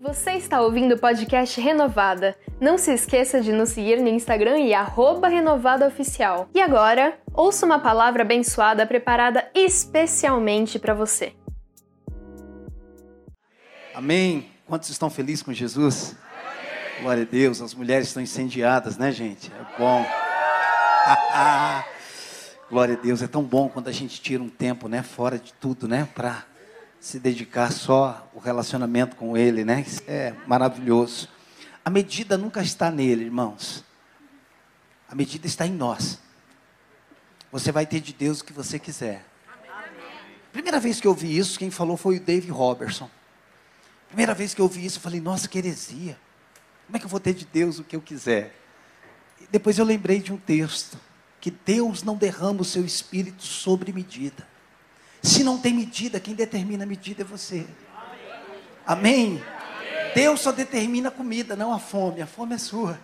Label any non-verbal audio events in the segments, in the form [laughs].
Você está ouvindo o podcast Renovada. Não se esqueça de nos seguir no Instagram e renovadaoficial. E agora, ouça uma palavra abençoada preparada especialmente para você. Amém. Quantos estão felizes com Jesus? Glória a Deus. As mulheres estão incendiadas, né, gente? É bom. [laughs] Glória a Deus. É tão bom quando a gente tira um tempo, né, fora de tudo, né, para se dedicar só o relacionamento com Ele, né? Isso é maravilhoso. A medida nunca está nele, irmãos. A medida está em nós. Você vai ter de Deus o que você quiser. Primeira vez que eu ouvi isso, quem falou foi o Dave Robertson. Primeira vez que eu ouvi isso, eu falei, nossa, que heresia. Como é que eu vou ter de Deus o que eu quiser? E depois eu lembrei de um texto, que Deus não derrama o seu espírito sobre medida. Se não tem medida, quem determina a medida é você. Amém? Deus só determina a comida, não a fome. A fome é sua.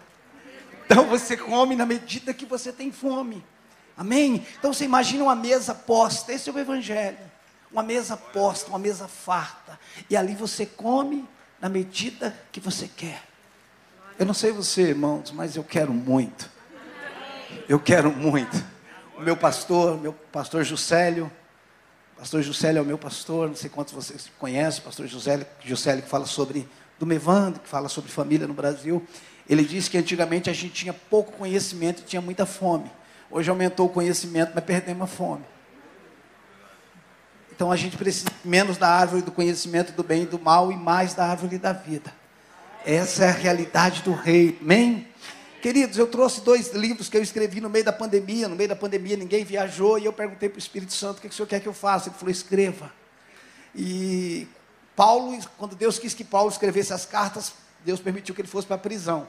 Então você come na medida que você tem fome. Amém? Então você imagina uma mesa posta, esse é o Evangelho. Uma mesa posta, uma mesa farta. E ali você come na medida que você quer. Eu não sei você, irmãos, mas eu quero muito. Eu quero muito. O meu pastor, meu pastor Juscelio, Pastor Juscelio é o meu pastor, não sei quantos vocês conhecem, pastor Juscelio, que fala sobre do Mevando, que fala sobre família no Brasil. Ele disse que antigamente a gente tinha pouco conhecimento e tinha muita fome. Hoje aumentou o conhecimento, mas perdemos a fome. Então a gente precisa menos da árvore do conhecimento do bem e do mal e mais da árvore da vida. Essa é a realidade do rei. Amém? Queridos, eu trouxe dois livros que eu escrevi no meio da pandemia. No meio da pandemia ninguém viajou e eu perguntei para o Espírito Santo o que, que o senhor quer que eu faça. Ele falou: escreva. E Paulo, quando Deus quis que Paulo escrevesse as cartas, Deus permitiu que ele fosse para a prisão.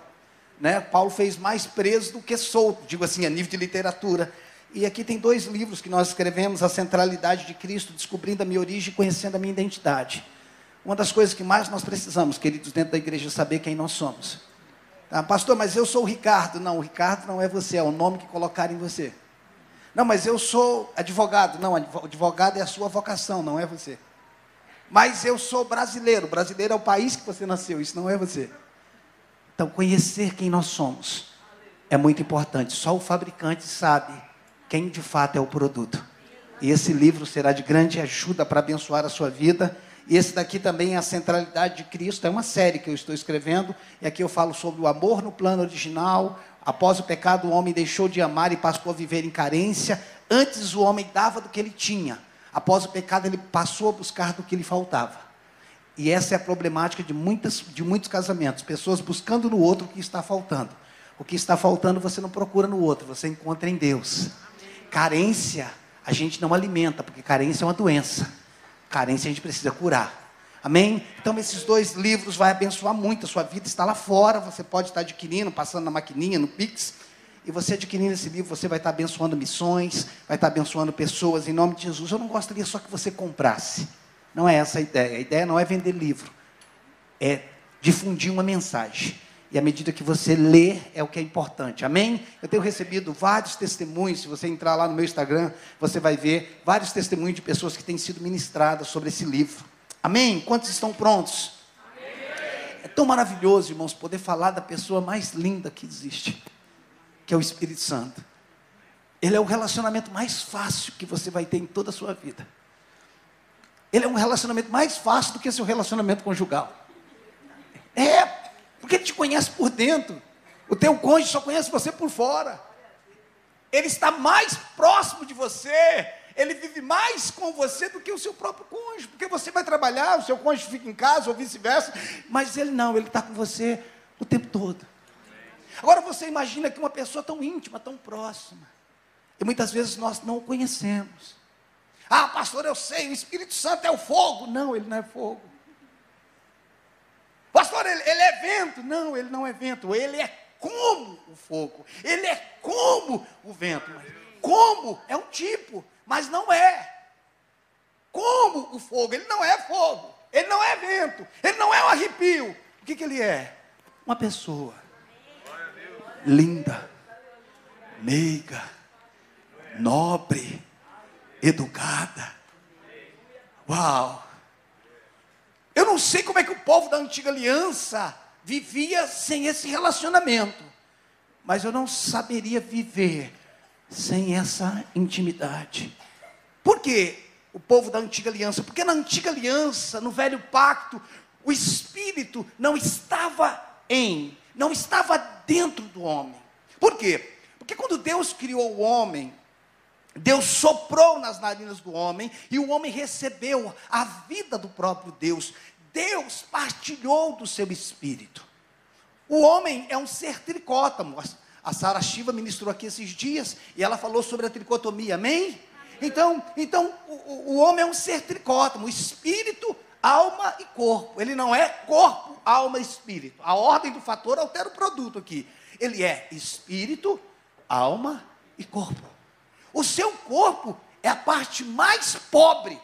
Né? Paulo fez mais preso do que solto, digo assim, a nível de literatura. E aqui tem dois livros que nós escrevemos: A Centralidade de Cristo, Descobrindo a Minha Origem e Conhecendo a Minha Identidade. Uma das coisas que mais nós precisamos, queridos, dentro da igreja, é saber quem nós somos. Ah, pastor, mas eu sou o Ricardo. Não, o Ricardo não é você, é o nome que colocaram em você. Não, mas eu sou advogado. Não, advogado é a sua vocação, não é você. Mas eu sou brasileiro. Brasileiro é o país que você nasceu, isso não é você. Então, conhecer quem nós somos é muito importante. Só o fabricante sabe quem de fato é o produto. E esse livro será de grande ajuda para abençoar a sua vida esse daqui também é a centralidade de Cristo. É uma série que eu estou escrevendo. E aqui eu falo sobre o amor no plano original. Após o pecado, o homem deixou de amar e passou a viver em carência. Antes o homem dava do que ele tinha. Após o pecado, ele passou a buscar do que lhe faltava. E essa é a problemática de, muitas, de muitos casamentos. Pessoas buscando no outro o que está faltando. O que está faltando você não procura no outro, você encontra em Deus. Carência a gente não alimenta, porque carência é uma doença. Carência a gente precisa curar. Amém? Então, esses dois livros vão abençoar muito. A sua vida está lá fora. Você pode estar adquirindo, passando na maquininha, no Pix. E você adquirindo esse livro, você vai estar abençoando missões, vai estar abençoando pessoas em nome de Jesus. Eu não gostaria só que você comprasse. Não é essa a ideia. A ideia não é vender livro, é difundir uma mensagem. E à medida que você lê, é o que é importante. Amém? Eu tenho recebido vários testemunhos. Se você entrar lá no meu Instagram, você vai ver vários testemunhos de pessoas que têm sido ministradas sobre esse livro. Amém? Quantos estão prontos? Amém. É tão maravilhoso, irmãos, poder falar da pessoa mais linda que existe, que é o Espírito Santo. Ele é o relacionamento mais fácil que você vai ter em toda a sua vida. Ele é um relacionamento mais fácil do que seu relacionamento conjugal. É, porque ele te conhece por dentro. O teu cônjuge só conhece você por fora. Ele está mais próximo de você. Ele vive mais com você do que o seu próprio cônjuge. Porque você vai trabalhar, o seu cônjuge fica em casa ou vice-versa. Mas ele não, ele está com você o tempo todo. Agora você imagina que uma pessoa tão íntima, tão próxima. E muitas vezes nós não o conhecemos. Ah, pastor, eu sei, o Espírito Santo é o fogo. Não, ele não é fogo. Pastor, ele, ele é vento. Não, ele não é vento. Ele é como o fogo. Ele é como o vento. Como é um tipo, mas não é. Como o fogo. Ele não é fogo. Ele não é vento. Ele não é um arrepio. O que, que ele é? Uma pessoa linda, meiga, nobre, educada. Uau! Eu não sei como é que o povo da antiga aliança vivia sem esse relacionamento, mas eu não saberia viver sem essa intimidade. Por quê? O povo da antiga aliança, porque na antiga aliança, no velho pacto, o espírito não estava em, não estava dentro do homem. Por quê? Porque quando Deus criou o homem, Deus soprou nas narinas do homem e o homem recebeu a vida do próprio Deus. Deus partilhou do seu espírito. O homem é um ser tricótomo. A Sara Shiva ministrou aqui esses dias e ela falou sobre a tricotomia, amém? Então, então o, o homem é um ser tricótomo, espírito, alma e corpo. Ele não é corpo, alma e espírito. A ordem do fator altera o produto aqui. Ele é espírito, alma e corpo. O seu corpo é a parte mais pobre.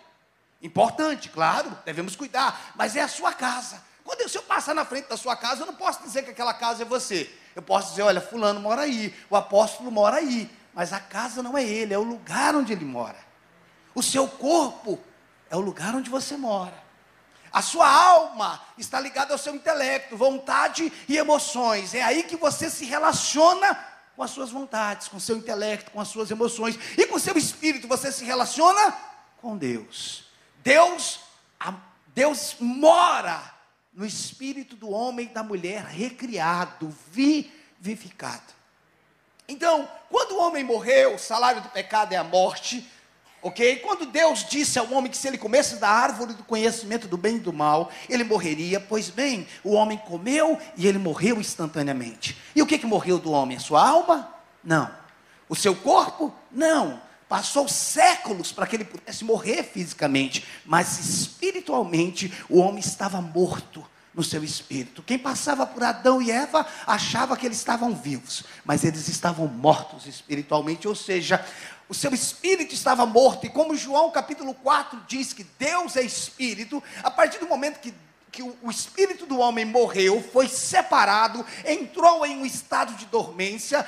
Importante, claro, devemos cuidar, mas é a sua casa. Quando eu, se eu passar na frente da sua casa, eu não posso dizer que aquela casa é você. Eu posso dizer, olha, fulano mora aí, o apóstolo mora aí. Mas a casa não é ele, é o lugar onde ele mora. O seu corpo é o lugar onde você mora. A sua alma está ligada ao seu intelecto, vontade e emoções. É aí que você se relaciona com as suas vontades, com o seu intelecto, com as suas emoções. E com o seu espírito você se relaciona com Deus. Deus, Deus mora no espírito do homem e da mulher recriado, vivificado. Então, quando o homem morreu, o salário do pecado é a morte, ok? Quando Deus disse ao homem que se ele comesse da árvore do conhecimento do bem e do mal, ele morreria, pois bem, o homem comeu e ele morreu instantaneamente. E o que, que morreu do homem? A sua alma? Não. O seu corpo? Não. Passou séculos para que ele pudesse morrer fisicamente, mas espiritualmente o homem estava morto no seu espírito. Quem passava por Adão e Eva achava que eles estavam vivos, mas eles estavam mortos espiritualmente, ou seja, o seu espírito estava morto. E como João capítulo 4 diz que Deus é espírito, a partir do momento que que o, o espírito do homem morreu, foi separado, entrou em um estado de dormência,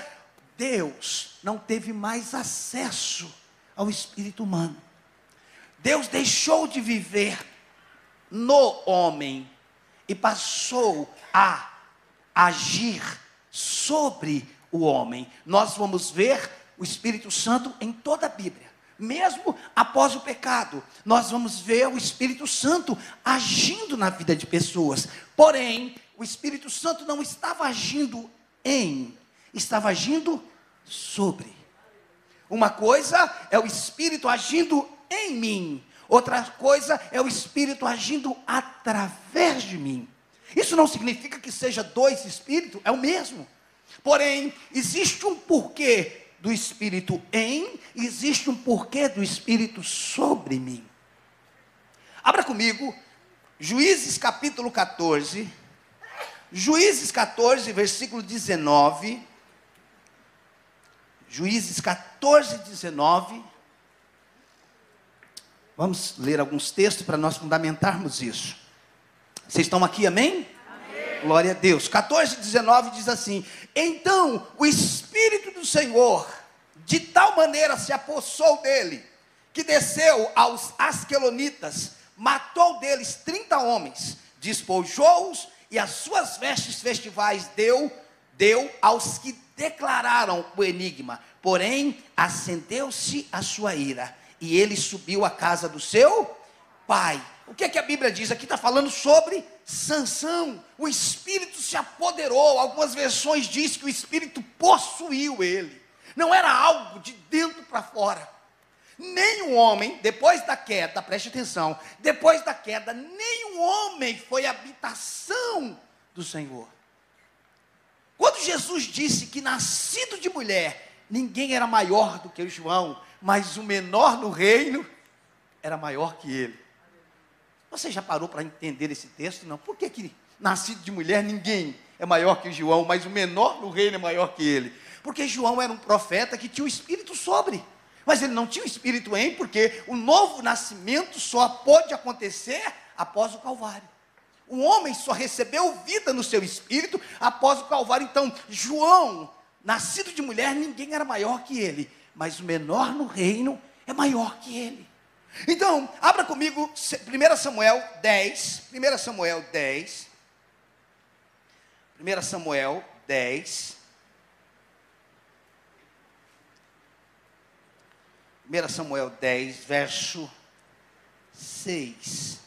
Deus não teve mais acesso ao espírito humano. Deus deixou de viver no homem e passou a agir sobre o homem. Nós vamos ver o Espírito Santo em toda a Bíblia. Mesmo após o pecado, nós vamos ver o Espírito Santo agindo na vida de pessoas. Porém, o Espírito Santo não estava agindo em, estava agindo sobre. Uma coisa é o Espírito agindo em mim, outra coisa é o Espírito agindo através de mim. Isso não significa que seja dois Espíritos, é o mesmo. Porém, existe um porquê do Espírito em, existe um porquê do Espírito sobre mim. Abra comigo, Juízes capítulo 14. Juízes 14, versículo 19. Juízes 14, 19. Vamos ler alguns textos para nós fundamentarmos isso. Vocês estão aqui, amém? amém? Glória a Deus. 14, 19 diz assim: Então o Espírito do Senhor, de tal maneira se apossou dele, que desceu aos Asquelonitas, matou deles 30 homens, despojou-os e as suas vestes festivais deu, deu aos que declararam o enigma. Porém, acendeu-se a sua ira, e ele subiu à casa do seu pai. O que é que a Bíblia diz? Aqui está falando sobre Sansão. O Espírito se apoderou. Algumas versões diz que o Espírito possuiu ele. Não era algo de dentro para fora. Nenhum homem, depois da queda, preste atenção, depois da queda, nenhum homem foi habitação do Senhor. Quando Jesus disse que nascido de mulher, ninguém era maior do que o João, mas o menor no reino era maior que ele. Você já parou para entender esse texto? Não. Por que, que nascido de mulher ninguém é maior que João, mas o menor no reino é maior que ele? Porque João era um profeta que tinha o Espírito sobre. Mas ele não tinha o Espírito em, porque o novo nascimento só pode acontecer após o Calvário. O homem só recebeu vida no seu espírito após o Calvário. Então, João, nascido de mulher, ninguém era maior que ele, mas o menor no reino é maior que ele. Então, abra comigo 1 Samuel 10. 1 Samuel 10. 1 Samuel 10. 1 Samuel 10, verso 6.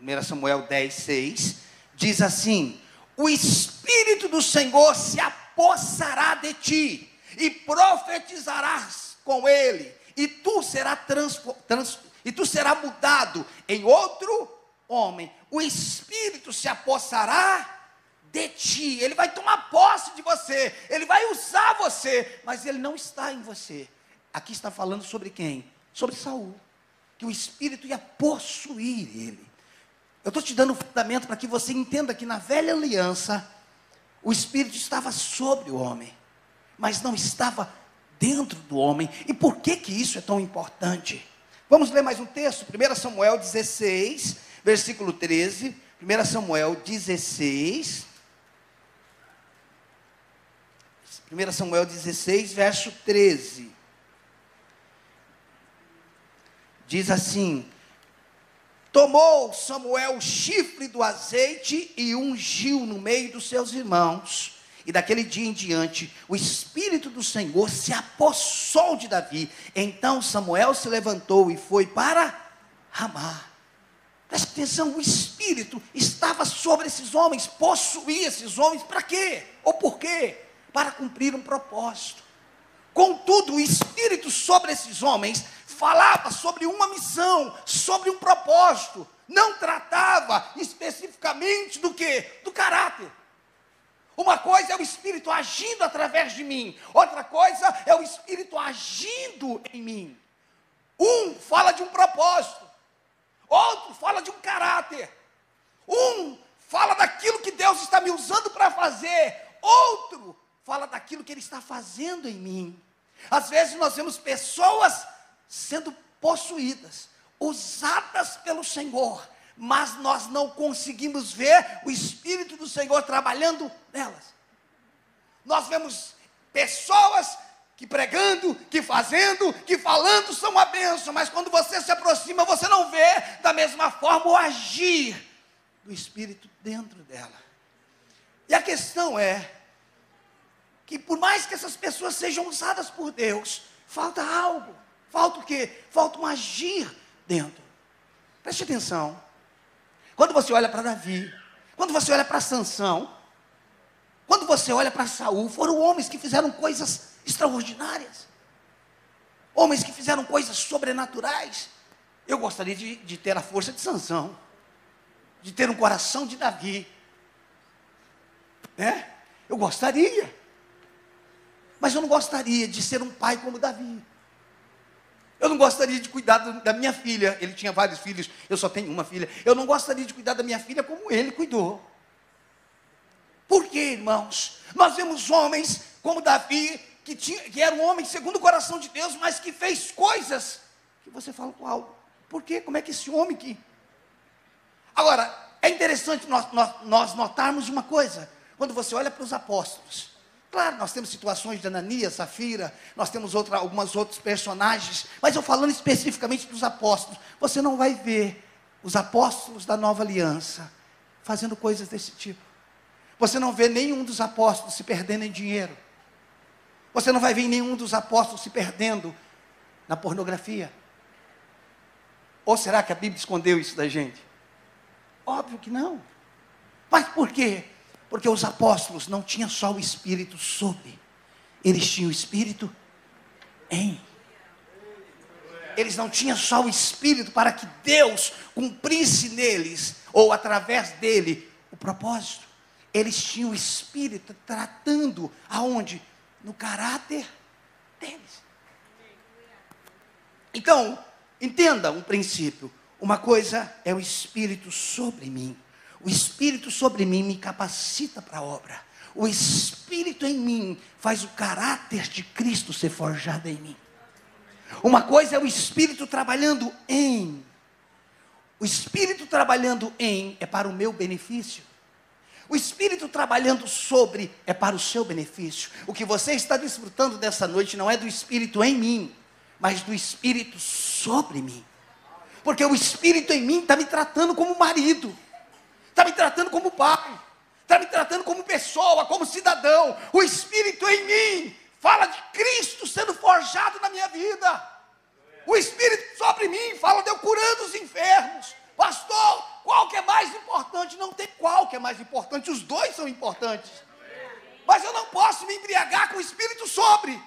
1 Samuel 10, 6. Diz assim: O Espírito do Senhor se apossará de ti, e profetizarás com ele, e tu serás trans, e tu será mudado em outro homem. O Espírito se apossará de ti, ele vai tomar posse de você, ele vai usar você, mas ele não está em você. Aqui está falando sobre quem? Sobre Saul, que o Espírito ia possuir ele. Eu estou te dando o fundamento para que você entenda que na velha aliança, o Espírito estava sobre o homem, mas não estava dentro do homem. E por que que isso é tão importante? Vamos ler mais um texto, 1 Samuel 16, versículo 13. 1 Samuel 16, 1 Samuel 16, verso 13. Diz assim: Tomou Samuel o chifre do azeite e ungiu no meio dos seus irmãos. E daquele dia em diante, o Espírito do Senhor se apossou de Davi. Então Samuel se levantou e foi para Ramá. Presta atenção, o Espírito estava sobre esses homens, possuía esses homens, para quê? Ou por quê? para cumprir um propósito. Contudo, o Espírito sobre esses homens falava sobre uma missão, sobre um propósito, não tratava especificamente do que? Do caráter. Uma coisa é o Espírito agindo através de mim, outra coisa é o Espírito agindo em mim. Um fala de um propósito, outro fala de um caráter. Um fala daquilo que Deus está me usando para fazer, outro fala daquilo que Ele está fazendo em mim. Às vezes nós vemos pessoas sendo possuídas, usadas pelo Senhor, mas nós não conseguimos ver o Espírito do Senhor trabalhando nelas. Nós vemos pessoas que pregando, que fazendo, que falando são uma bênção, mas quando você se aproxima, você não vê da mesma forma o agir do Espírito dentro dela. E a questão é, que por mais que essas pessoas sejam usadas por Deus, falta algo. Falta o quê? Falta um agir dentro. Preste atenção. Quando você olha para Davi, quando você olha para Sansão, quando você olha para Saul, foram homens que fizeram coisas extraordinárias. Homens que fizeram coisas sobrenaturais. Eu gostaria de, de ter a força de Sansão, de ter um coração de Davi. Né? Eu gostaria. Mas eu não gostaria de ser um pai como Davi. Eu não gostaria de cuidar da minha filha. Ele tinha vários filhos, eu só tenho uma filha. Eu não gostaria de cuidar da minha filha como ele cuidou. Por quê, irmãos? Nós vemos homens como Davi, que, tinha, que era um homem segundo o coração de Deus, mas que fez coisas que você fala, uau, por quê? Como é que esse homem que. Agora, é interessante nós, nós, nós notarmos uma coisa. Quando você olha para os apóstolos, Claro, nós temos situações de Ananias, Safira, nós temos outra, algumas outros personagens, mas eu falando especificamente dos apóstolos, você não vai ver os apóstolos da nova aliança fazendo coisas desse tipo. Você não vê nenhum dos apóstolos se perdendo em dinheiro. Você não vai ver nenhum dos apóstolos se perdendo na pornografia. Ou será que a Bíblia escondeu isso da gente? Óbvio que não. Mas por quê? Porque os apóstolos não tinham só o Espírito sobre, eles tinham o Espírito em. Eles não tinham só o Espírito para que Deus cumprisse neles, ou através dele, o propósito. Eles tinham o Espírito tratando aonde? No caráter deles. Então, entenda um princípio. Uma coisa é o Espírito sobre mim. O Espírito sobre mim me capacita para a obra. O Espírito em mim faz o caráter de Cristo ser forjado em mim. Uma coisa é o Espírito trabalhando em. O Espírito trabalhando em é para o meu benefício. O Espírito trabalhando sobre é para o seu benefício. O que você está desfrutando dessa noite não é do Espírito em mim, mas do Espírito sobre mim. Porque o Espírito em mim está me tratando como marido, está me tratando como pai, está me tratando como pessoa, como cidadão. O Espírito em mim fala de Cristo sendo forjado na minha vida. O Espírito sobre mim fala de eu curando os enfermos. Pastor, qual que é mais importante? Não tem qual que é mais importante, os dois são importantes. Mas eu não posso me embriagar com o Espírito sobre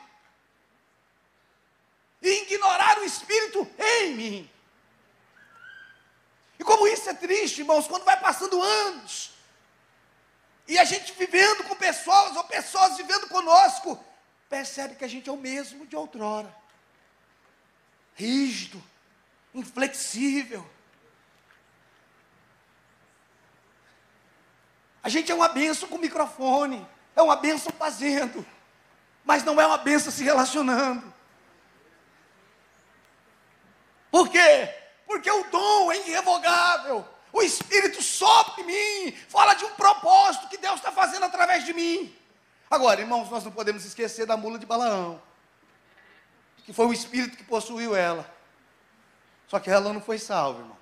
e ignorar o Espírito em mim. E como isso é triste, irmãos, quando vai passando anos, e a gente vivendo com pessoas, ou pessoas vivendo conosco, percebe que a gente é o mesmo de outrora. Rígido, inflexível. A gente é uma benção com microfone, é uma benção fazendo, mas não é uma benção se relacionando. Por quê? Porque o dom é irrevogável. O Espírito sopra em mim, fala de um propósito que Deus está fazendo através de mim. Agora, irmãos, nós não podemos esquecer da mula de Balaão, que foi o Espírito que possuiu ela. Só que ela não foi salva, irmão.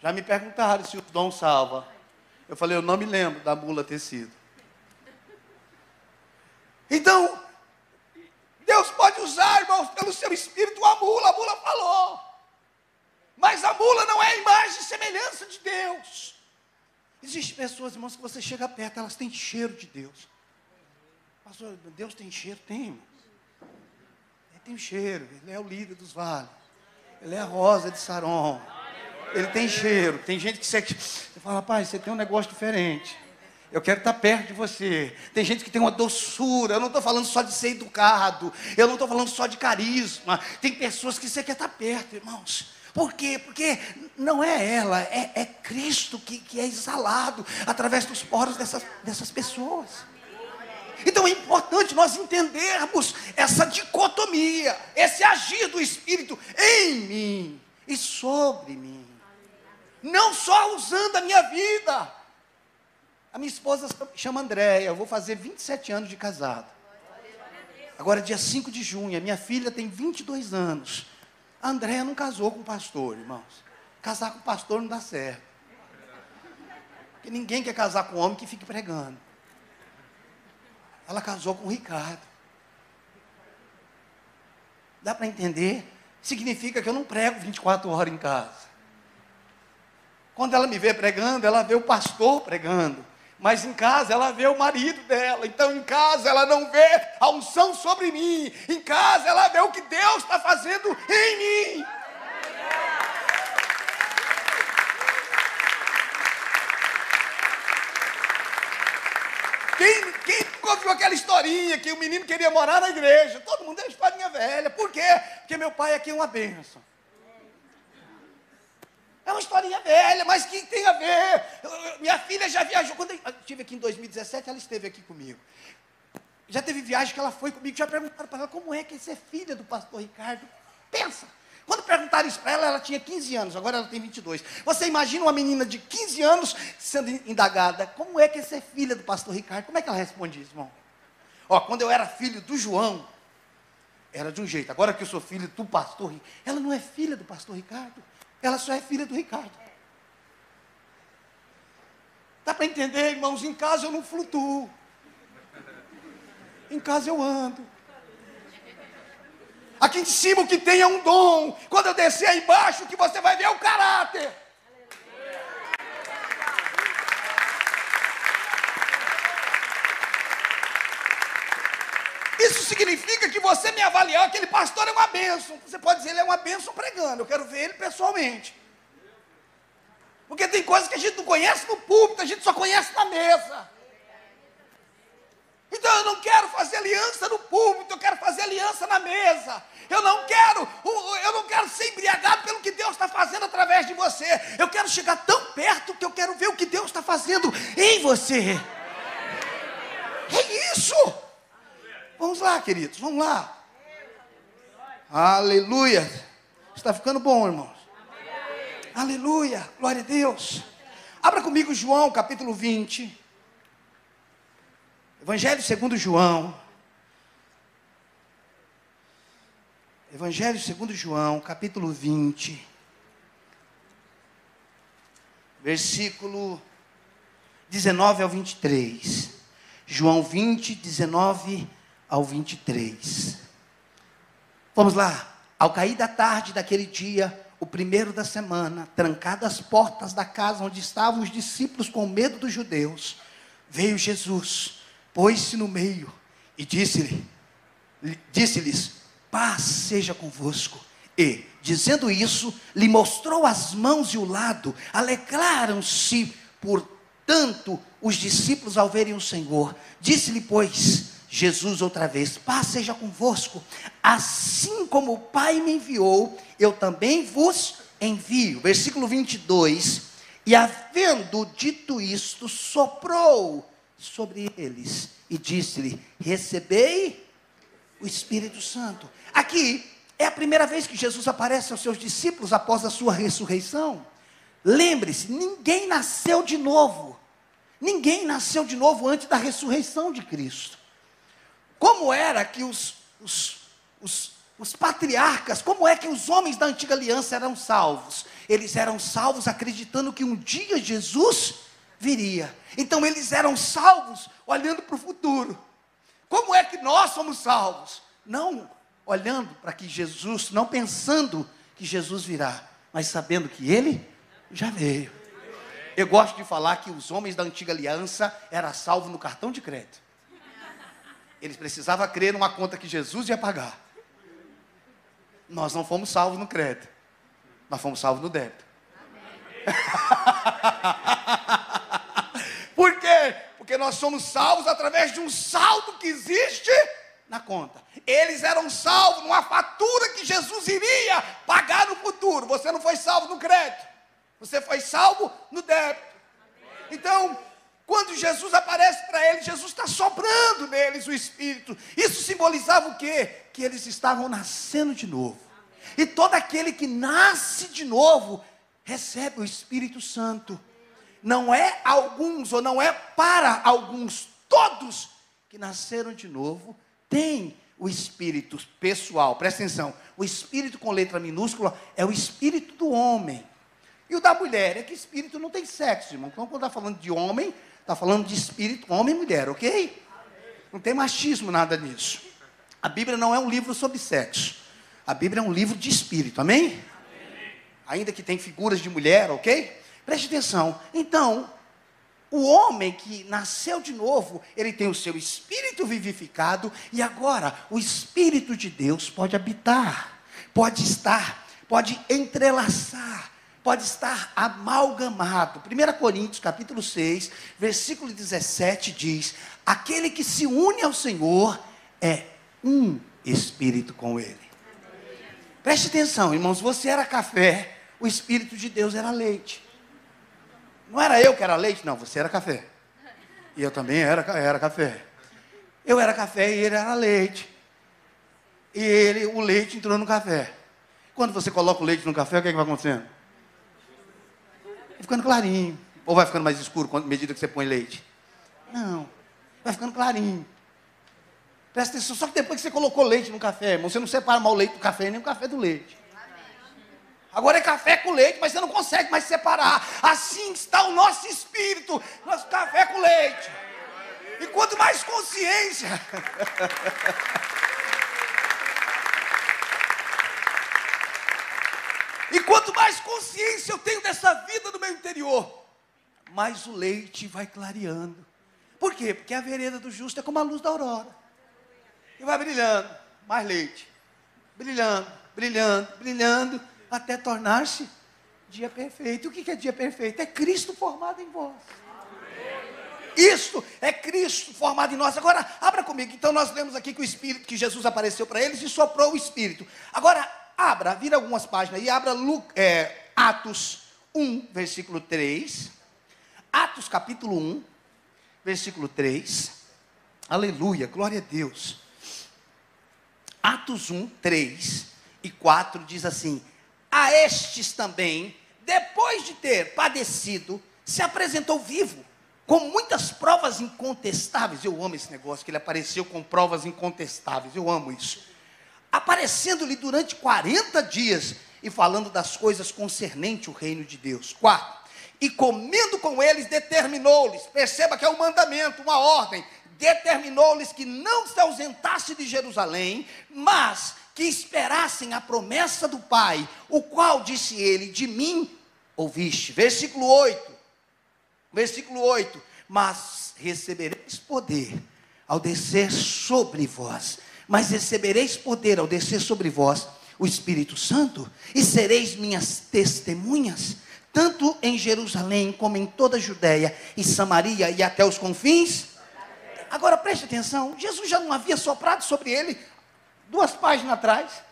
Já me perguntaram se o dom salva. Eu falei, eu não me lembro da mula ter sido. Então, Deus pode usar, irmãos, pelo seu espírito a mula, a mula falou. Mas a mula não é a imagem e semelhança de Deus. Existem pessoas, irmãos, que você chega perto, elas têm cheiro de Deus. Pastor, Deus tem cheiro? Tem, irmãos. Ele tem cheiro, ele é o líder dos vales. Ele é a rosa de Saron. Ele tem cheiro. Tem gente que você, você fala, rapaz, você tem um negócio diferente. Eu quero estar perto de você. Tem gente que tem uma doçura. Eu não estou falando só de ser educado. Eu não estou falando só de carisma. Tem pessoas que você quer estar perto, irmãos. Por quê? Porque não é ela, é, é Cristo que, que é exalado através dos poros dessas, dessas pessoas. Então é importante nós entendermos essa dicotomia, esse agir do Espírito em mim e sobre mim. Não só usando a minha vida, a minha esposa chama Andréia, eu vou fazer 27 anos de casado. Agora, dia 5 de junho, a minha filha tem 22 anos. A Andréia não casou com pastor, irmãos. Casar com pastor não dá certo. Porque ninguém quer casar com um homem que fique pregando. Ela casou com o Ricardo. Dá para entender? Significa que eu não prego 24 horas em casa. Quando ela me vê pregando, ela vê o pastor pregando. Mas em casa ela vê o marido dela. Então em casa ela não vê a unção sobre mim. Em casa ela vê o que Deus está fazendo em mim. Quem, quem ouviu aquela historinha que o menino queria morar na igreja? Todo mundo é historinha velha. Por quê? Porque meu pai aqui é uma benção. É uma historinha velha, mas que tem a ver. Minha filha já viajou. Quando eu estive aqui em 2017, ela esteve aqui comigo. Já teve viagem que ela foi comigo, já perguntaram para ela como é que é ser filha do pastor Ricardo. Pensa. Quando perguntaram isso para ela, ela tinha 15 anos, agora ela tem 22. Você imagina uma menina de 15 anos sendo indagada, como é que é ser filha do pastor Ricardo? Como é que ela responde isso, irmão? Ó, quando eu era filho do João, era de um jeito. Agora que eu sou filho do pastor, ela não é filha do pastor Ricardo. Ela só é filha do Ricardo. Dá para entender, irmãos? Em casa eu não flutuo. Em casa eu ando. Aqui em cima o que tem é um dom. Quando eu descer aí embaixo, o que você vai ver é o caráter. Significa que você me avaliar, aquele pastor é uma bênção. Você pode dizer, ele é uma bênção pregando. Eu quero ver ele pessoalmente. Porque tem coisas que a gente não conhece no púlpito, a gente só conhece na mesa. Então eu não quero fazer aliança no púlpito, eu quero fazer aliança na mesa. Eu não quero, eu não quero ser embriagado pelo que Deus está fazendo através de você. Eu quero chegar tão perto que eu quero ver o que Deus está fazendo em você. É isso. Vamos lá, queridos, vamos lá. Aleluia. Está ficando bom, irmãos. Aleluia. Glória a Deus. Abra comigo João, capítulo 20. Evangelho segundo João. Evangelho segundo João, capítulo 20. Versículo 19 ao 23. João 20, 19 ao 23. Vamos lá. Ao cair da tarde daquele dia, o primeiro da semana, trancadas as portas da casa onde estavam os discípulos com medo dos judeus, veio Jesus, pôs-se no meio e disse-lhe, disse-lhes: Paz seja convosco. E, dizendo isso, lhe mostrou as mãos e o lado. Alegraram-se, portanto, os discípulos ao verem o Senhor. Disse-lhe, pois, Jesus outra vez: Paz seja convosco. Assim como o Pai me enviou, eu também vos envio. Versículo 22. E havendo dito isto, soprou sobre eles e disse-lhe: Recebei o Espírito Santo. Aqui é a primeira vez que Jesus aparece aos seus discípulos após a sua ressurreição. Lembre-se, ninguém nasceu de novo. Ninguém nasceu de novo antes da ressurreição de Cristo. Como era que os, os, os, os patriarcas, como é que os homens da antiga aliança eram salvos? Eles eram salvos acreditando que um dia Jesus viria. Então eles eram salvos olhando para o futuro. Como é que nós somos salvos? Não olhando para que Jesus, não pensando que Jesus virá, mas sabendo que ele já veio. Eu gosto de falar que os homens da antiga aliança eram salvos no cartão de crédito. Eles precisavam crer numa conta que Jesus ia pagar. Nós não fomos salvos no crédito. Nós fomos salvos no débito. [laughs] Por quê? Porque nós somos salvos através de um saldo que existe na conta. Eles eram salvos numa fatura que Jesus iria pagar no futuro. Você não foi salvo no crédito. Você foi salvo no débito. Então, quando Jesus aparece para eles, Jesus está soprando neles o Espírito. Isso simbolizava o quê? Que eles estavam nascendo de novo. E todo aquele que nasce de novo recebe o Espírito Santo. Não é alguns, ou não é para alguns, todos que nasceram de novo têm o Espírito pessoal. Presta atenção: o Espírito com letra minúscula é o Espírito do homem. E o da mulher é que espírito não tem sexo, irmão. Então, quando está falando de homem, Está falando de espírito, homem e mulher, ok? Não tem machismo nada nisso. A Bíblia não é um livro sobre sexo. A Bíblia é um livro de espírito, amém? amém? Ainda que tem figuras de mulher, ok? Preste atenção. Então, o homem que nasceu de novo, ele tem o seu espírito vivificado e agora o espírito de Deus pode habitar, pode estar, pode entrelaçar pode estar amalgamado. 1 Coríntios, capítulo 6, versículo 17 diz: Aquele que se une ao Senhor é um espírito com ele. Preste atenção, irmãos, você era café, o espírito de Deus era leite. Não era eu que era leite, não, você era café. E eu também era, era café. Eu era café e ele era leite. E ele, o leite entrou no café. Quando você coloca o leite no café, o que, é que vai acontecendo? Vai ficando clarinho. Ou vai ficando mais escuro à medida que você põe leite? Não, vai ficando clarinho. Presta atenção, só que depois que você colocou leite no café, irmão, você não separa mal o leite do café nem o café do leite. Agora é café com leite, mas você não consegue mais separar. Assim está o nosso espírito, nosso café com leite. E quanto mais consciência. [laughs] E quanto mais consciência eu tenho dessa vida do meu interior, mais o leite vai clareando. Por quê? Porque a vereda do justo é como a luz da aurora. E vai brilhando, mais leite. Brilhando, brilhando, brilhando, até tornar-se dia perfeito. O que é dia perfeito? É Cristo formado em vós. Isso é Cristo formado em nós. Agora, abra comigo. Então, nós lemos aqui que o Espírito, que Jesus apareceu para eles e soprou o Espírito. Agora, Abra, vira algumas páginas e abra é, Atos 1, versículo 3. Atos capítulo 1, versículo 3. Aleluia, glória a Deus. Atos 1, 3 e 4 diz assim: A estes também, depois de ter padecido, se apresentou vivo, com muitas provas incontestáveis. Eu amo esse negócio, que ele apareceu com provas incontestáveis. Eu amo isso aparecendo-lhe durante 40 dias e falando das coisas concernentes o reino de Deus. Quarto, e comendo com eles, determinou-lhes, perceba que é um mandamento, uma ordem, determinou-lhes que não se ausentasse de Jerusalém, mas que esperassem a promessa do Pai, o qual disse ele: De mim ouviste. Versículo 8. Versículo 8. Mas recebereis poder ao descer sobre vós. Mas recebereis poder ao descer sobre vós o Espírito Santo, e sereis minhas testemunhas, tanto em Jerusalém como em toda a Judéia e Samaria e até os confins. Agora preste atenção: Jesus já não havia soprado sobre ele duas páginas atrás.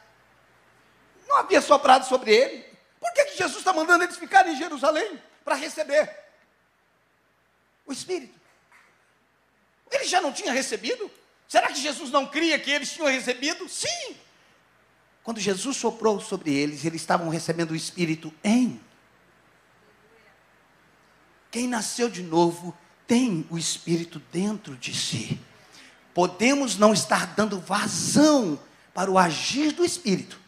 Não havia soprado sobre ele. Por que, que Jesus está mandando eles ficarem em Jerusalém para receber o Espírito? Ele já não tinha recebido? Será que Jesus não cria que eles tinham recebido? Sim. Quando Jesus soprou sobre eles, eles estavam recebendo o Espírito em. Quem nasceu de novo tem o Espírito dentro de si. Podemos não estar dando vazão para o agir do Espírito.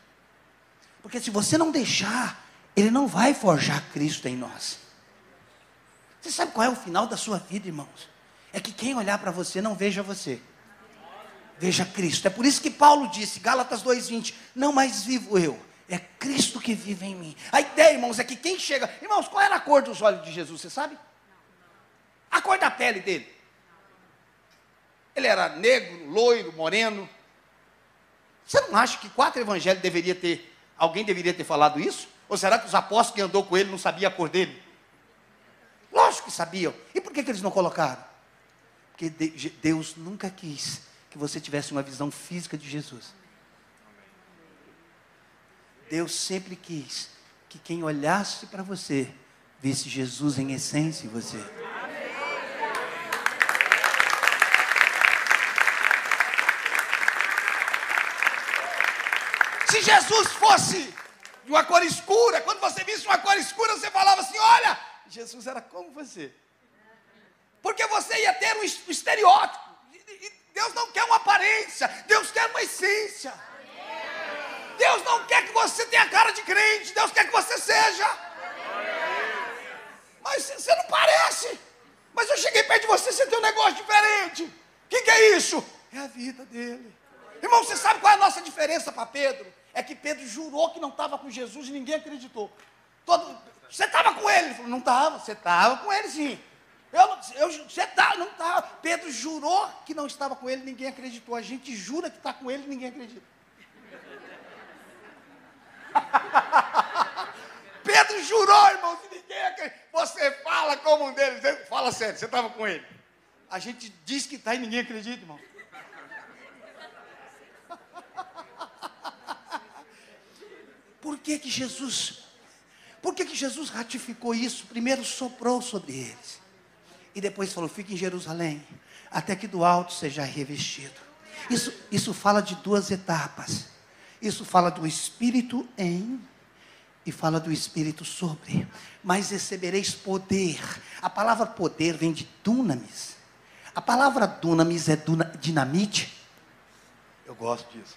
Porque se você não deixar, ele não vai forjar Cristo em nós. Você sabe qual é o final da sua vida, irmãos? É que quem olhar para você não veja você. Veja Cristo. É por isso que Paulo disse, Gálatas 2:20, não mais vivo eu, é Cristo que vive em mim. A ideia, irmãos, é que quem chega, irmãos, qual era a cor dos olhos de Jesus, você sabe? A cor da pele dele. Ele era negro, loiro, moreno. Você não acha que quatro evangelhos deveria ter, alguém deveria ter falado isso? Ou será que os apóstolos que andou com ele não sabiam a cor dele? Lógico que sabiam. E por que, que eles não colocaram? Porque Deus nunca quis que você tivesse uma visão física de Jesus. Deus sempre quis que quem olhasse para você visse Jesus em essência em você. Se Jesus fosse de uma cor escura, quando você visse uma cor escura, você falava assim: Olha, Jesus era como você. Porque você ia ter um estereótipo. Deus não quer uma aparência, Deus quer uma essência. Deus não quer que você tenha cara de crente, Deus quer que você seja. Mas você não parece. Mas eu cheguei perto de você, você tem um negócio diferente. O que, que é isso? É a vida dele. Irmão, você sabe qual é a nossa diferença para Pedro? é que Pedro jurou que não estava com Jesus e ninguém acreditou. Todo, você estava com ele? Ele falou, não estava. Você estava com ele sim. Eu, eu, você tá, não estava. Pedro jurou que não estava com ele, ninguém acreditou. A gente jura que está com ele ninguém acredita. [laughs] Pedro jurou, irmão, que ninguém acredita. Você fala como um deles. Fala sério, você estava com ele. A gente diz que está e ninguém acredita, irmão. [laughs] Por que que Jesus, por que que Jesus ratificou isso? Primeiro soprou sobre eles. E depois falou, fique em Jerusalém, até que do alto seja revestido. Isso, isso fala de duas etapas. Isso fala do Espírito em e fala do Espírito sobre. Mas recebereis poder. A palavra poder vem de dunamis. A palavra dunamis é duna, dinamite. Eu gosto disso.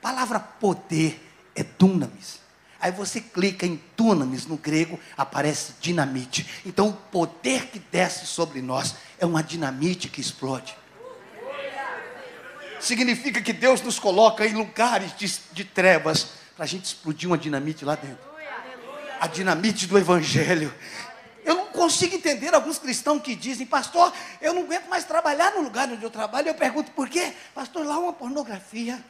A palavra poder é dunamis. Aí você clica em dunamis no grego, aparece dinamite. Então o poder que desce sobre nós é uma dinamite que explode. Significa que Deus nos coloca em lugares de, de trevas para a gente explodir uma dinamite lá dentro. A dinamite do Evangelho. Eu não consigo entender alguns cristãos que dizem, pastor, eu não aguento mais trabalhar no lugar onde eu trabalho. Eu pergunto por quê? Pastor, lá é uma pornografia.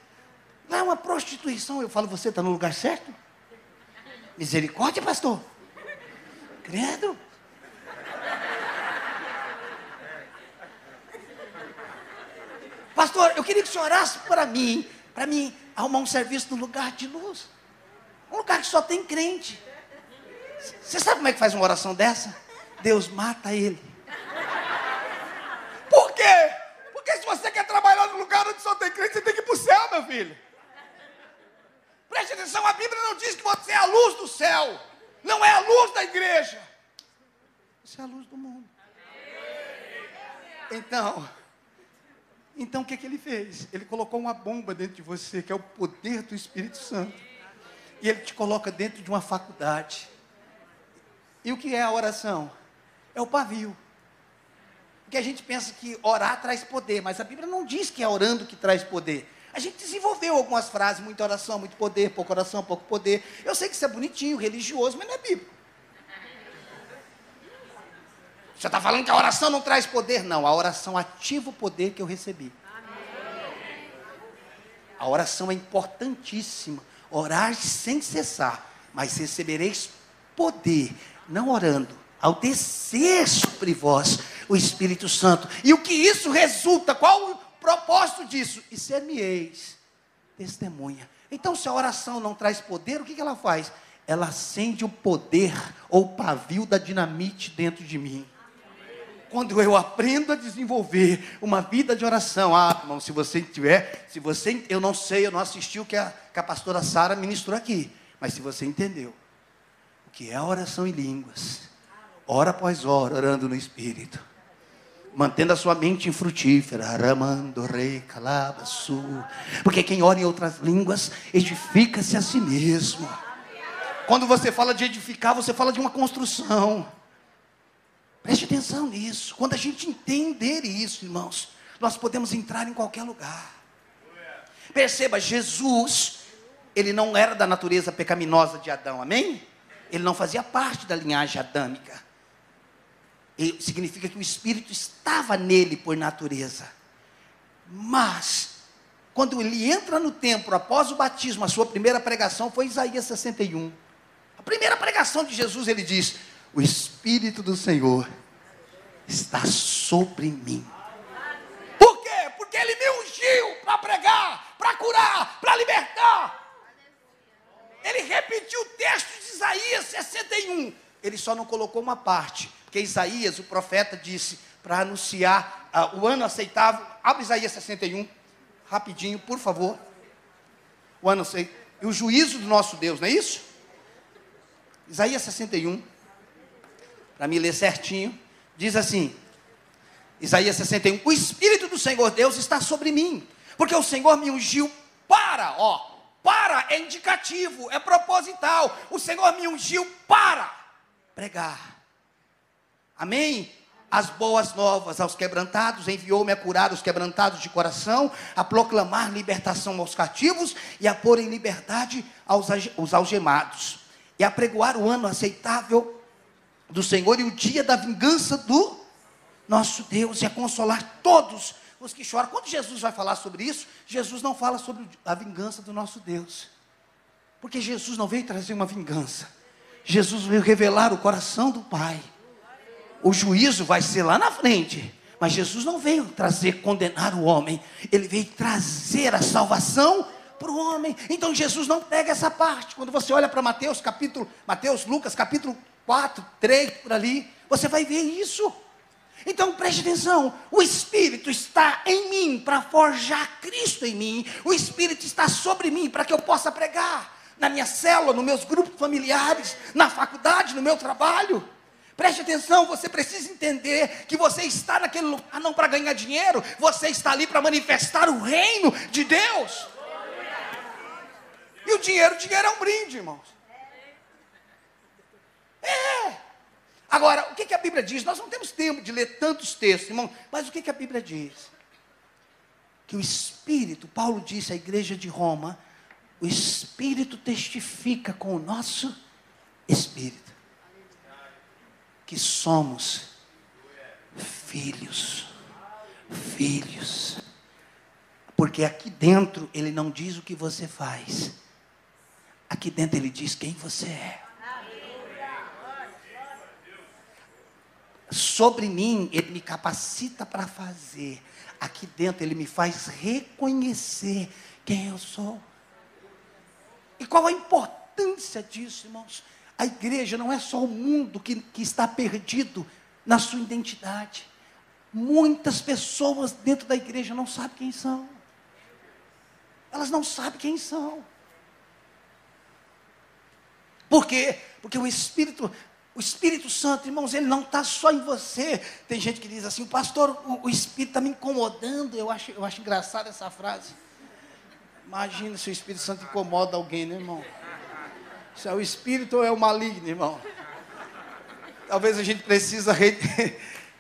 Lá é uma prostituição. Eu falo, você está no lugar certo? Misericórdia, pastor. Credo. Pastor, eu queria que o senhor orasse para mim, para mim arrumar um serviço no lugar de luz. Um lugar que só tem crente. Você sabe como é que faz uma oração dessa? Deus mata ele. Por quê? Porque se você quer trabalhar no lugar onde só tem crente, você tem que ir para o céu, meu filho. Preste atenção, a Bíblia não diz que você é a luz do céu. Não é a luz da igreja. Você é a luz do mundo. Então, Então o que, que ele fez? Ele colocou uma bomba dentro de você, que é o poder do Espírito Santo. E ele te coloca dentro de uma faculdade. E o que é a oração? É o pavio. Porque a gente pensa que orar traz poder, mas a Bíblia não diz que é orando que traz poder. A gente desenvolveu algumas frases, muita oração, muito poder, pouca oração, pouco poder. Eu sei que isso é bonitinho, religioso, mas não é bíblico. Você está falando que a oração não traz poder? Não, a oração ativa o poder que eu recebi. A oração é importantíssima. Orar sem cessar, mas recebereis poder, não orando, ao descer sobre vós o Espírito Santo. E o que isso resulta? Qual propósito disso? E ser-me-eis testemunha. Então, se a oração não traz poder, o que ela faz? Ela acende o poder ou pavio da dinamite dentro de mim quando eu aprendo a desenvolver uma vida de oração. Ah, irmão, se você tiver, se você, eu não sei, eu não assisti o que a, que a pastora Sara ministrou aqui, mas se você entendeu o que é a oração em línguas, hora após hora, orando no Espírito, mantendo a sua mente infrutífera, aramando, rei, calabaçu, porque quem ora em outras línguas edifica-se a si mesmo. Quando você fala de edificar, você fala de uma construção. Preste atenção nisso. Quando a gente entender isso, irmãos, nós podemos entrar em qualquer lugar. Perceba, Jesus, ele não era da natureza pecaminosa de Adão, amém? Ele não fazia parte da linhagem adâmica. Significa que o Espírito estava nele por natureza. Mas, quando ele entra no templo após o batismo, a sua primeira pregação foi Isaías 61. A primeira pregação de Jesus, ele diz: o Espírito do Senhor está sobre mim. Por quê? Porque Ele me ungiu para pregar, para curar, para libertar. Ele repetiu o texto de Isaías 61. Ele só não colocou uma parte, porque Isaías, o profeta, disse para anunciar uh, o ano aceitável. Abre Isaías 61, rapidinho, por favor. O ano aceitável. E o juízo do nosso Deus, não é isso? Isaías 61 para me ler certinho, diz assim: Isaías 61: O Espírito do Senhor Deus está sobre mim, porque o Senhor me ungiu para, ó, para é indicativo, é proposital. O Senhor me ungiu para pregar. Amém? As boas novas aos quebrantados, enviou-me a curar os quebrantados de coração, a proclamar libertação aos cativos e a pôr em liberdade aos, os algemados, e a pregoar o ano aceitável do Senhor e o dia da vingança do nosso Deus e a consolar todos os que choram. Quando Jesus vai falar sobre isso, Jesus não fala sobre a vingança do nosso Deus. Porque Jesus não veio trazer uma vingança. Jesus veio revelar o coração do Pai. O juízo vai ser lá na frente. Mas Jesus não veio trazer, condenar o homem. Ele veio trazer a salvação para o homem. Então Jesus não pega essa parte. Quando você olha para Mateus capítulo, Mateus, Lucas capítulo 4, 3 por ali, você vai ver isso. Então preste atenção: o Espírito está em mim para forjar Cristo em mim, o Espírito está sobre mim para que eu possa pregar na minha célula, nos meus grupos familiares, na faculdade, no meu trabalho. Preste atenção, você precisa entender que você está naquele lugar não para ganhar dinheiro, você está ali para manifestar o reino de Deus. E o dinheiro, o dinheiro é um brinde, irmãos. É. Agora, o que, que a Bíblia diz? Nós não temos tempo de ler tantos textos, irmão, mas o que, que a Bíblia diz? Que o Espírito, Paulo disse à igreja de Roma, o Espírito testifica com o nosso Espírito que somos filhos. Filhos. Porque aqui dentro ele não diz o que você faz. Aqui dentro ele diz quem você é. sobre mim, Ele me capacita para fazer. Aqui dentro, Ele me faz reconhecer quem eu sou. E qual a importância disso, irmãos? A igreja não é só o mundo que, que está perdido na sua identidade. Muitas pessoas dentro da igreja não sabem quem são. Elas não sabem quem são. Por quê? Porque o Espírito O Espírito Santo, irmãos, ele não está só em você. Tem gente que diz assim, pastor, o, o Espírito está me incomodando. Eu acho, eu acho engraçada essa frase. Imagina se o Espírito Santo incomoda alguém, né, irmão? Se é o Espírito ou é o maligno, irmão? Talvez a gente precisa re...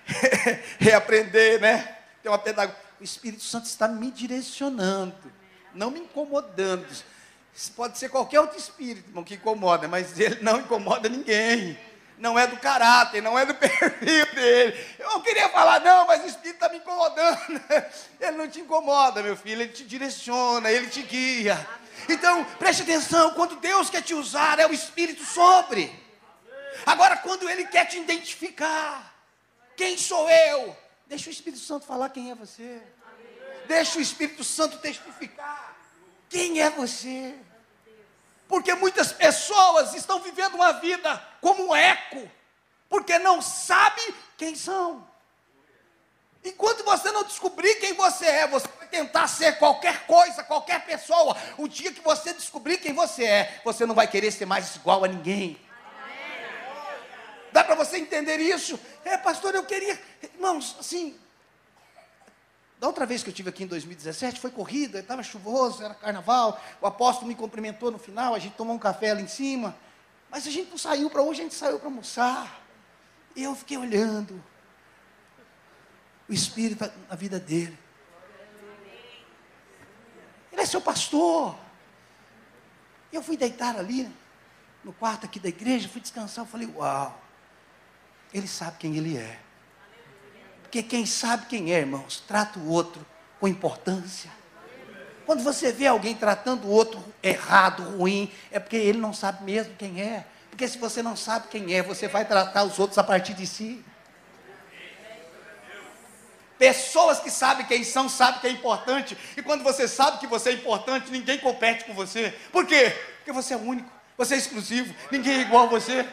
[laughs] reaprender, né? Tem uma pedagogia. O Espírito Santo está me direcionando, não me incomodando. Pode ser qualquer outro espírito, irmão, que incomoda, mas ele não incomoda ninguém não é do caráter, não é do [laughs] perfil dele. Eu não queria falar, não, mas o Espírito está me incomodando. [laughs] Ele não te incomoda, meu filho, ele te direciona, ele te guia. Então, preste atenção, quando Deus quer te usar, é o Espírito sobre. Agora, quando Ele quer te identificar, quem sou eu? Deixa o Espírito Santo falar quem é você. Deixa o Espírito Santo testificar quem é você. Porque muitas pessoas estão vivendo uma vida como um eco, porque não sabe quem são. Enquanto você não descobrir quem você é, você vai tentar ser qualquer coisa, qualquer pessoa. O dia que você descobrir quem você é, você não vai querer ser mais igual a ninguém. Dá para você entender isso? É, pastor, eu queria. Irmãos, assim, da outra vez que eu tive aqui em 2017, foi corrida, estava chuvoso, era carnaval, o apóstolo me cumprimentou no final, a gente tomou um café ali em cima, mas a gente não saiu para hoje, a gente saiu para almoçar. E eu fiquei olhando o Espírito na vida dele. É seu pastor. Eu fui deitar ali, no quarto aqui da igreja, fui descansar, eu falei, uau, ele sabe quem ele é. Porque quem sabe quem é, irmãos, trata o outro com importância. Quando você vê alguém tratando o outro errado, ruim, é porque ele não sabe mesmo quem é. Porque se você não sabe quem é, você vai tratar os outros a partir de si. Pessoas que sabem quem são, sabem que é importante. E quando você sabe que você é importante, ninguém compete com você. Por quê? Porque você é único, você é exclusivo, ninguém é igual a você.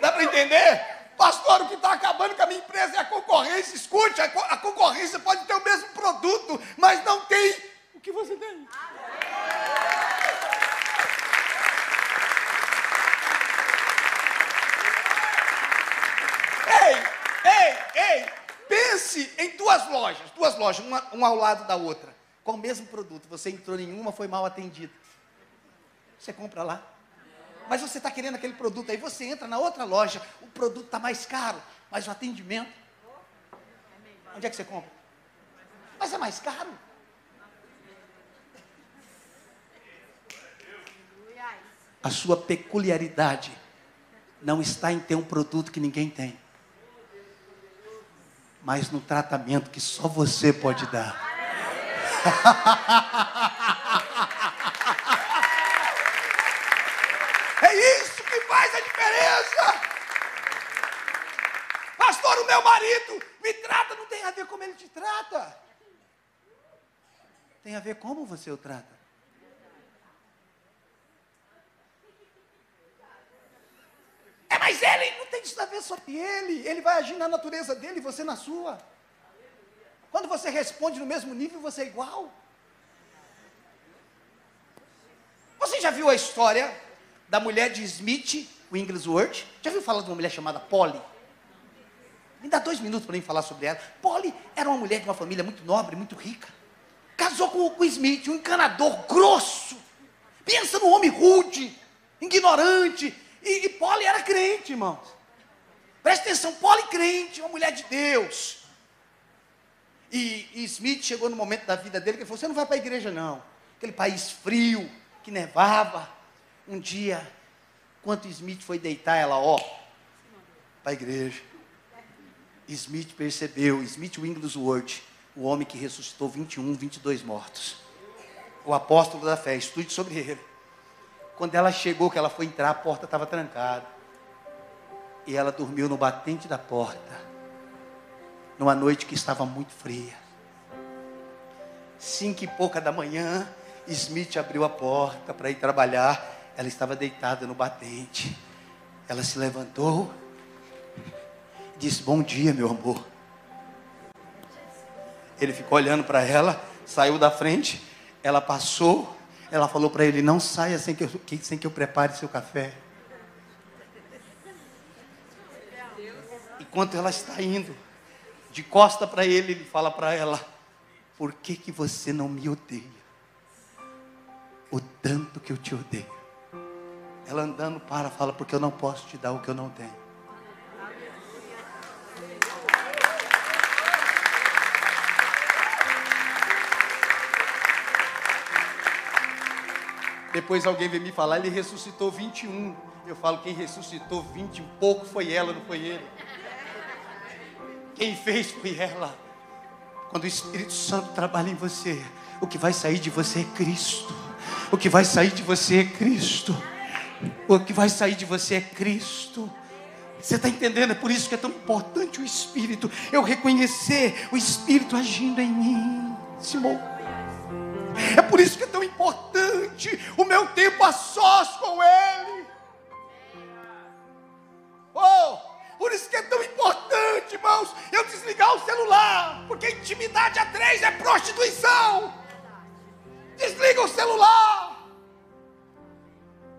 Dá para entender? Pastor, o que está acabando com a minha empresa é a concorrência. Escute, a, concorrência pode ter o mesmo produto, mas não tem o que você tem. Ei, ei, ei, pense em duas lojas, duas lojas, uma, uma ao lado da outra, com o mesmo produto. Você entrou em uma, foi mal atendido. Você compra lá mas você está querendo aquele produto, aí você entra na outra loja, o produto está mais caro, mas o atendimento. Onde é que você compra? Mas é mais caro. A sua peculiaridade não está em ter um produto que ninguém tem, mas no tratamento que só você pode dar. [laughs] meu marido me trata, não tem a ver como ele te trata. Tem a ver como você o trata. É, mas ele não tem isso a ver sobre ele. Ele vai agir na natureza dele e você na sua. Quando você responde no mesmo nível, você é igual. Você já viu a história da mulher de Smith, Wigglesworth? Já viu falar de uma mulher chamada Polly? Me dá dois minutos para mim falar sobre ela. Polly era uma mulher de uma família muito nobre, muito rica. Casou com, o Smith, um encanador grosso. Pensa no homem rude, ignorante. E, e Polly era crente, irmãos. Presta atenção, Polly crente, uma mulher de Deus. E, e Smith chegou no momento da vida dele que ele falou: Você não vai para a igreja, não. Aquele país frio, que nevava. Um dia, enquanto Smith foi deitar, ela, ó, para a igreja. Smith percebeu, Smith Wigglesworth, o homem que ressuscitou 21, 22 mortos. O apóstolo da fé, estude sobre ele. Quando ela chegou, que ela foi entrar, a porta estava trancada. E ela dormiu no batente da porta, numa noite que estava muito fria. Cinco e pouca da manhã, Smith abriu a porta para ir trabalhar. Ela estava deitada no batente. Ela se levantou disse: Bom dia, meu amor. Ele ficou olhando para ela, saiu da frente, ela passou, ela falou para ele: Não saia sem que, eu, sem que eu prepare seu café. Enquanto ela está indo, de costa para ele, ele fala para ela: Por que, que você não me odeia? O tanto que eu te odeio. Ela andando para, fala: Porque eu não posso te dar o que eu não tenho. Depois alguém veio me falar, ele ressuscitou 21. Eu falo, quem ressuscitou 20 e pouco foi ela, não foi ele. Quem fez foi ela. Quando o Espírito Santo trabalha em você, o que vai sair de você é Cristo. O que vai sair de você é Cristo. O que vai sair de você é Cristo. Você está entendendo? É por isso que é tão importante o Espírito. Eu reconhecer o Espírito agindo em mim. Simão. É por isso que é tão importante o meu tempo a sós com Ele. Oh, por isso que é tão importante, irmãos, eu desligar o celular, porque intimidade a três é prostituição. Desliga o celular.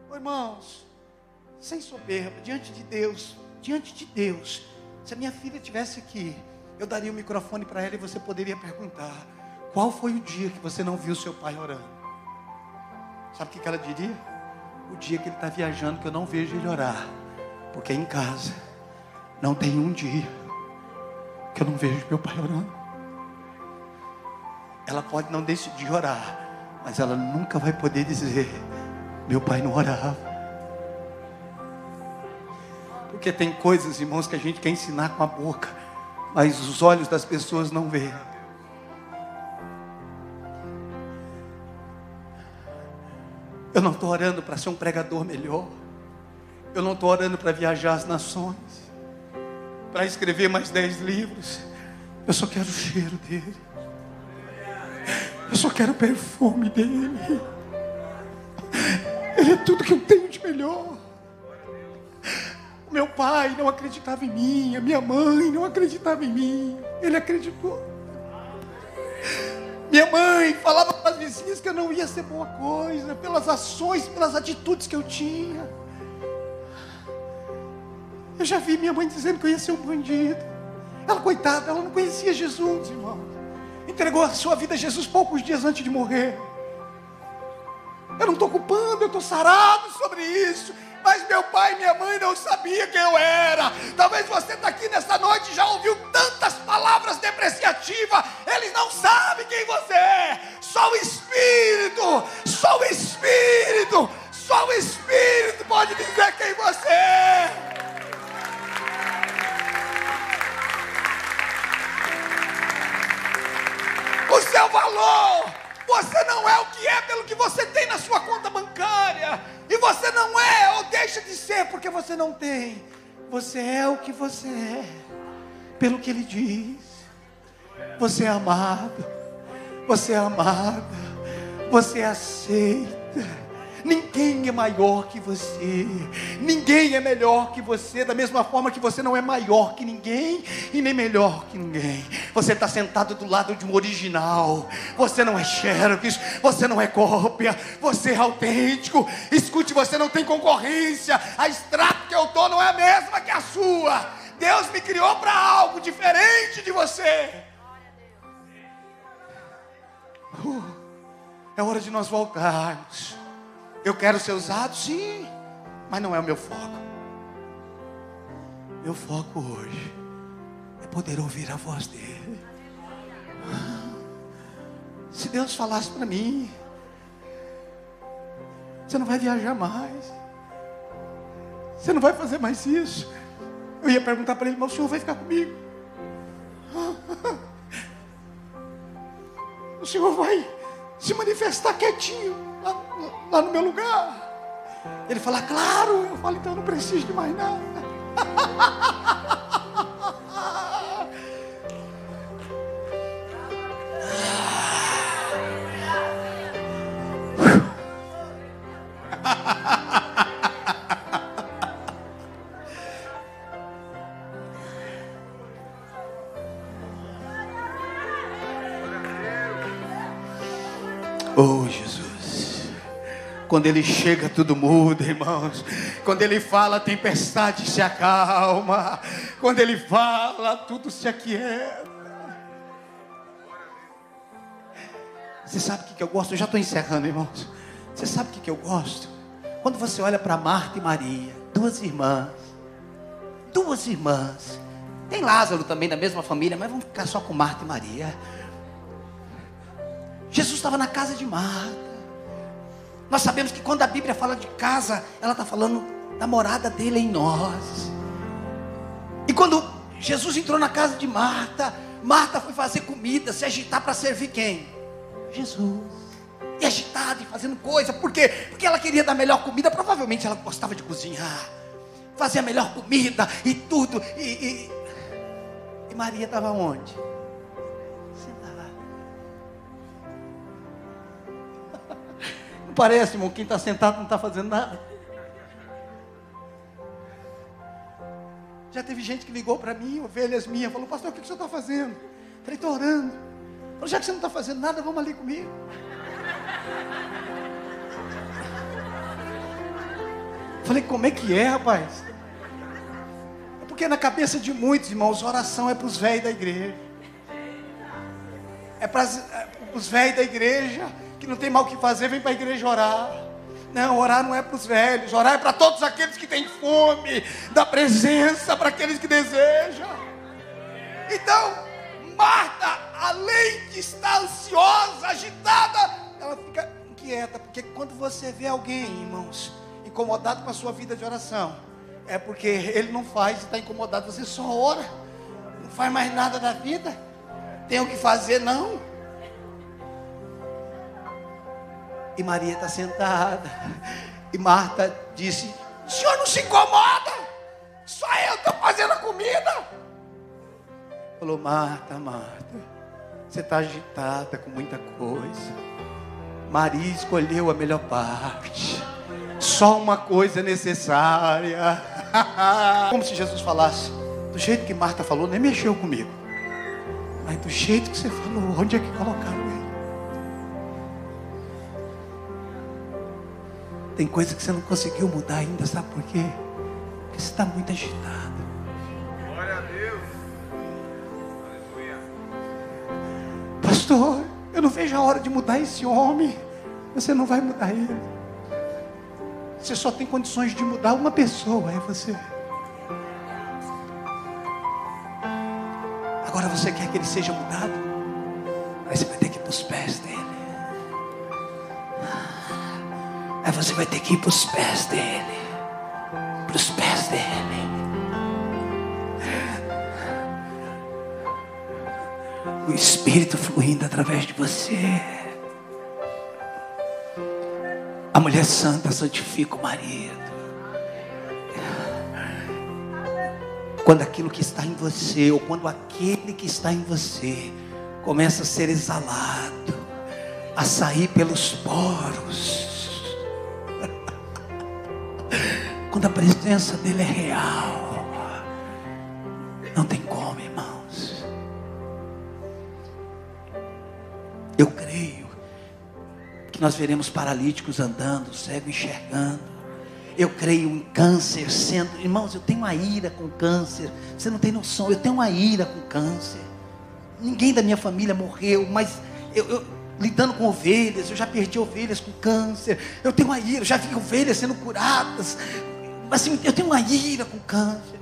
Oh, irmãos, sem soberba, diante de Deus, diante de Deus, se a minha filha estivesse aqui, eu daria o microfone para ela e você poderia perguntar: qual foi o dia que você não viu seu pai orando? Sabe o que ela diria? O dia que ele está viajando, que eu não vejo ele orar. Porque em casa não tem um dia que eu não vejo meu pai orando. Ela pode não decidir orar, mas ela nunca vai poder dizer: meu pai não orava. Porque tem coisas, irmãos, que a gente quer ensinar com a boca, mas os olhos das pessoas não veem. Eu não estou orando para ser um pregador melhor. Eu não estou orando para viajar as nações, para escrever mais dez livros. Eu só quero o cheiro dele. Eu só quero o perfume dele. Ele é tudo que eu tenho de melhor. Meu pai não acreditava em mim, a minha mãe não acreditava em mim. Ele acreditou. Minha mãe falava para as vizinhas que eu não ia ser boa coisa, pelas ações, pelas atitudes que eu tinha. Eu já vi minha mãe dizendo que eu ia ser um bandido. Ela, coitada, ela não conhecia Jesus, irmão. Entregou a sua vida a Jesus poucos dias antes de morrer. Eu não estou culpando, eu estou sarado sobre isso. Mas meu pai e minha mãe não sabiam quem eu era. Talvez você está aqui nessa noite já ouviu tantas palavras depreciativas. Eles não sabem quem você é. Só o Espírito, só o Espírito, só o Espírito pode dizer quem você é. O seu valor você não é o que é pelo que você tem na sua conta bancária. E você não é ou deixa de ser porque você não tem. Você é o que você é, pelo que ele diz. Você é amado. Você é amada. Você é aceita. Ninguém é maior que você, ninguém é melhor que você, da mesma forma que você não é maior que ninguém e nem melhor que ninguém. Você está sentado do lado de um original, você não é xerox, você não é cópia, você é autêntico. Escute, você não tem concorrência, a estrada que eu estou não é a mesma que a sua. Deus me criou para algo diferente de você. Uh, é hora de nós voltarmos eu quero ser usado, sim, mas não é o meu foco. Meu foco hoje é poder ouvir a voz dele. Se Deus falasse para mim, você não vai viajar mais, você não vai fazer mais isso. Eu ia perguntar para ele, mas o senhor vai ficar comigo? [laughs] O senhor vai se manifestar quietinho lá, lá no meu lugar. Ele fala, claro. Eu falo, então eu não preciso de mais nada. [laughs] Quando ele chega, tudo muda, irmãos. Quando ele fala, a tempestade se acalma. Quando ele fala, tudo se aquieta. Você sabe o que eu gosto? Eu já estou encerrando, irmãos. Você sabe o que eu gosto? Quando você olha para Marta e Maria, duas irmãs, duas irmãs. Tem Lázaro também da mesma família, mas vamos ficar só com Marta e Maria. Jesus estava na casa de Marta. Nós sabemos que quando a Bíblia fala de casa, ela está falando da morada dele em nós. E quando Jesus entrou na casa de Marta, Marta foi fazer comida, se agitar para servir quem? Jesus. E agitada e fazendo coisa, por quê? Porque ela queria dar melhor comida, provavelmente ela gostava de cozinhar, fazer a melhor comida e tudo. E, e, e Maria estava onde? Não parece, irmão, quem está sentado não está fazendo nada. Já teve gente que ligou para mim, ovelhas minhas, falou, pastor, o que, que o senhor está fazendo? Falei, estou orando. Falei, já que você não está fazendo nada, vamos ali comigo. Falei, como é que é, rapaz? É porque na cabeça de muitos, irmãos, oração é para os velhos da igreja. É para é os velhos da igreja que não tem mal o que fazer, vem para a igreja orar. Não, orar não é para os velhos, orar é para todos aqueles que têm fome da presença, para aqueles que desejam. Então, Marta, além de estar ansiosa, agitada, ela fica inquieta, porque quando você vê alguém, irmãos, incomodado com a sua vida de oração, é porque ele não faz e está incomodado, você só ora, não faz mais nada da vida, tem o que fazer, não. E Maria está sentada. E Marta disse: O senhor não se incomoda? Só eu estou fazendo a comida. Falou: Marta, Marta, você está agitada com muita coisa. Maria escolheu a melhor parte. Só uma coisa necessária. [laughs] Como se Jesus falasse: Do jeito que Marta falou, nem mexeu comigo. Mas do jeito que você falou, onde é que colocaram Tem coisa que você não conseguiu mudar ainda, sabe por quê? Porque você está muito agitado. Glória a Deus. Aleluia. Pastor, eu não vejo a hora de mudar esse homem. Você não vai mudar ele. Você só tem condições de mudar uma pessoa, é você. Agora você quer que ele seja mudado? Aí você vai ter que ir para os pés dele. Aí você vai ter que ir para os pés dele. Para os pés dele. O Espírito fluindo através de você. A mulher santa santifica o marido. Quando aquilo que está em você, ou quando aquele que está em você, começa a ser exalado, a sair pelos poros, Quando a presença dele é real, não tem como, irmãos. Eu creio que nós veremos paralíticos andando, cego enxergando. Eu creio em câncer sendo. Irmãos, eu tenho uma ira com câncer. Você não tem noção, eu tenho uma ira com câncer. Ninguém da minha família morreu, mas eu, eu lidando com ovelhas, eu já perdi ovelhas com câncer. Eu tenho uma ira, eu já vi ovelhas sendo curadas assim, eu tenho uma ira com câncer.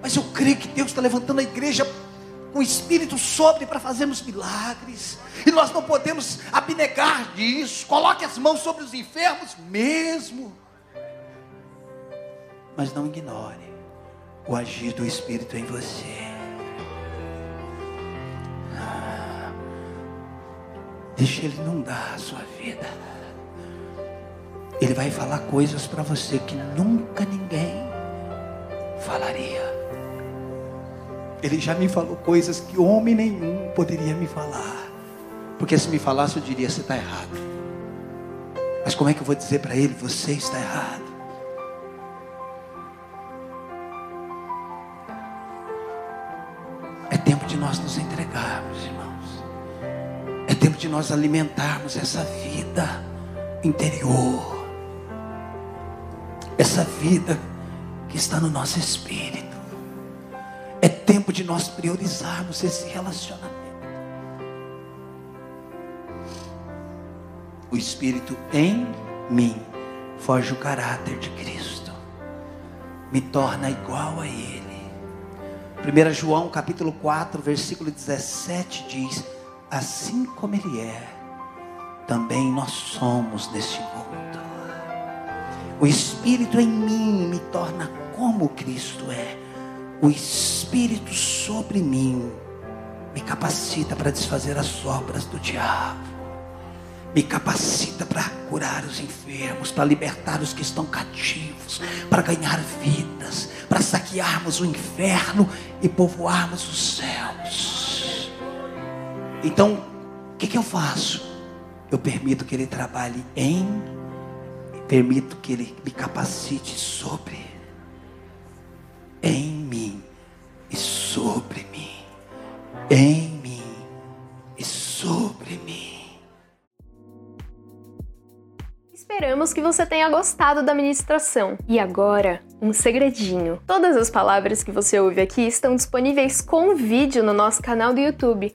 Mas eu creio que Deus está levantando a igreja com espírito sobre para fazermos milagres. E nós não podemos abnegar disso. Coloque as mãos sobre os enfermos mesmo. Mas não ignore o agir do Espírito em você. Deixa ele inundar a sua vida. Ele vai falar coisas para você que nunca ninguém falaria. Ele já me falou coisas que homem nenhum poderia me falar. Porque se me falasse, eu diria: você está errado. Mas como é que eu vou dizer para ele: você está errado? É tempo de nós nos entregarmos, irmãos. É tempo de nós alimentarmos essa vida interior essa vida que está no nosso espírito. É tempo de nós priorizarmos esse relacionamento. O Espírito em mim forge o caráter de Cristo, me torna igual a Ele. 1 João capítulo 4, versículo 17 diz: Assim como Ele é, também nós somos neste mundo. O Espírito em mim me torna como Cristo é. O Espírito sobre mim me capacita para desfazer as obras do diabo. Me capacita para curar os enfermos, para libertar os que estão cativos, para ganhar vidas, para saquearmos o inferno e povoarmos os céus. Então, o que, que eu faço? Eu permito que Ele trabalhe em, permito que Ele me capacite sobre, em mim e sobre mim, em mim e sobre mim. Esperamos que você tenha gostado da ministração. E agora, um segredinho. Todas as palavras que você ouve aqui estão disponíveis com vídeo no nosso canal do YouTube.